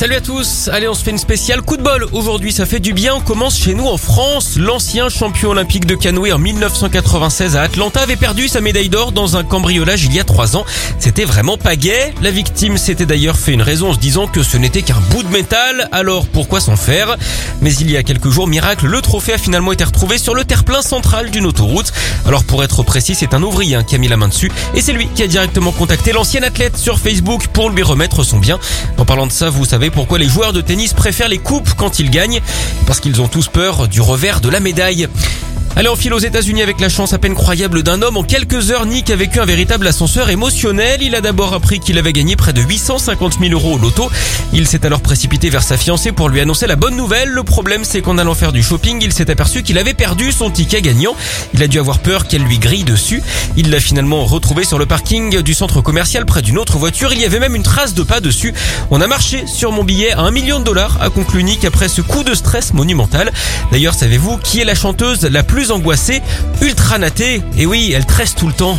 Salut à tous, allez on se fait une spéciale coup de bol. Aujourd'hui ça fait du bien, on commence chez nous en France. L'ancien champion olympique de canoë en 1996 à Atlanta avait perdu sa médaille d'or dans un cambriolage il y a trois ans. C'était vraiment pas gai. La victime s'était d'ailleurs fait une raison en se disant que ce n'était qu'un bout de métal, alors pourquoi s'en faire? Mais il y a quelques jours, miracle, le trophée a finalement été retrouvé sur le terre-plein central d'une autoroute. Alors pour être précis, c'est un ouvrier hein, qui a mis la main dessus et c'est lui qui a directement contacté l'ancien athlète sur Facebook pour lui remettre son bien. En parlant de ça, vous savez pourquoi les joueurs de tennis préfèrent les coupes quand ils gagnent Parce qu'ils ont tous peur du revers de la médaille. Allez, on file aux États-Unis avec la chance à peine croyable d'un homme. En quelques heures, Nick a vécu un véritable ascenseur émotionnel. Il a d'abord appris qu'il avait gagné près de 850 000 euros au loto. Il s'est alors précipité vers sa fiancée pour lui annoncer la bonne nouvelle. Le problème, c'est qu'en allant faire du shopping, il s'est aperçu qu'il avait perdu son ticket gagnant. Il a dû avoir peur qu'elle lui grille dessus. Il l'a finalement retrouvé sur le parking du centre commercial près d'une autre voiture. Il y avait même une trace de pas dessus. On a marché sur mon billet à un million de dollars, a conclu Nick après ce coup de stress monumental. D'ailleurs, savez-vous qui est la chanteuse la plus angoissée Ultra Naté. Et oui, elle tresse tout le temps.